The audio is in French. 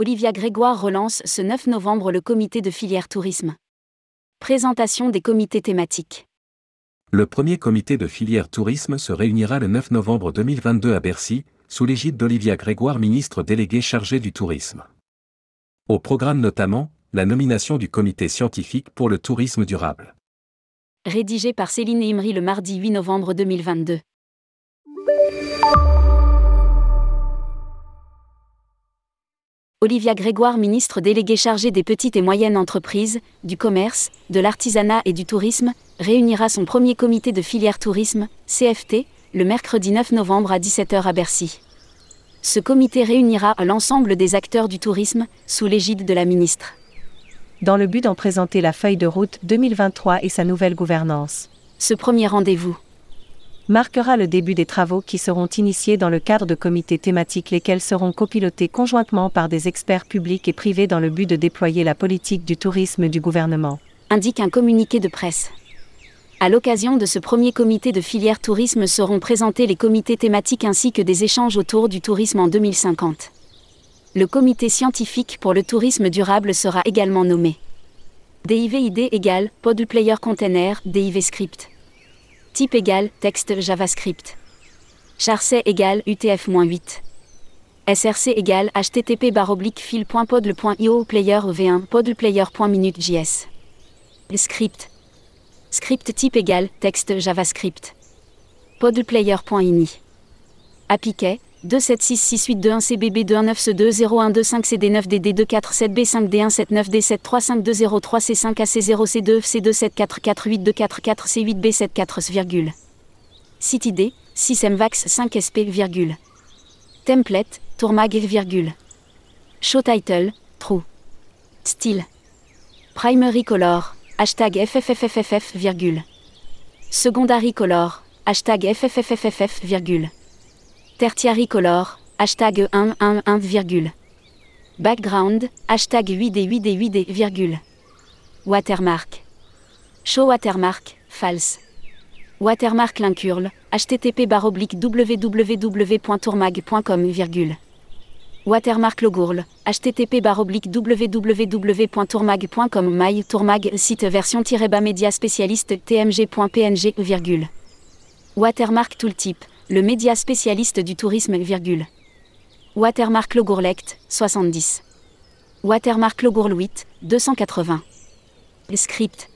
Olivia Grégoire relance ce 9 novembre le comité de filière tourisme. Présentation des comités thématiques. Le premier comité de filière tourisme se réunira le 9 novembre 2022 à Bercy, sous l'égide d'Olivia Grégoire, ministre déléguée chargée du tourisme. Au programme notamment, la nomination du comité scientifique pour le tourisme durable. Rédigé par Céline Imri le mardi 8 novembre 2022. Olivia Grégoire, ministre déléguée chargée des petites et moyennes entreprises, du commerce, de l'artisanat et du tourisme, réunira son premier comité de filière tourisme, CFT, le mercredi 9 novembre à 17h à Bercy. Ce comité réunira l'ensemble des acteurs du tourisme, sous l'égide de la ministre. Dans le but d'en présenter la feuille de route 2023 et sa nouvelle gouvernance. Ce premier rendez-vous marquera le début des travaux qui seront initiés dans le cadre de comités thématiques lesquels seront copilotés conjointement par des experts publics et privés dans le but de déployer la politique du tourisme du gouvernement. Indique un communiqué de presse. À l'occasion de ce premier comité de filière tourisme seront présentés les comités thématiques ainsi que des échanges autour du tourisme en 2050. Le comité scientifique pour le tourisme durable sera également nommé. DIVID égale Pod Player Container, DIV Script. Type égal texte JavaScript. Charset égal UTF-8. SRC égale http fil.podle.io player v1 podleplayer.minute.js. Script. Script type égal texte JavaScript. Podleplayer.ini. Appliquet 2766821 CBB 219C20125 CD9 DD247B 5D1 79D73520 C5 AC0 C2 C2744824 C8B 74 Site ID 6MVAX 5 SP virgule. Template Tourmag virgule. Show title True. Style Primary color hashtag FFFFFF virgule. Secondary color hashtag FFFFFF virgule. Tertiary color, hashtag 111, Background, hashtag 8D8D8D, virgule. Watermark. Show watermark, false. Watermark l'incurle, http www.tourmag.com, virgule. Watermark logourle, http www.tourmag.com My Tourmag site version-bas média spécialiste tmg.png, virgule. Watermark tooltip, le média spécialiste du tourisme, virgule. Watermark Logourlect, 70. Watermark Logourlouit, 280. Script,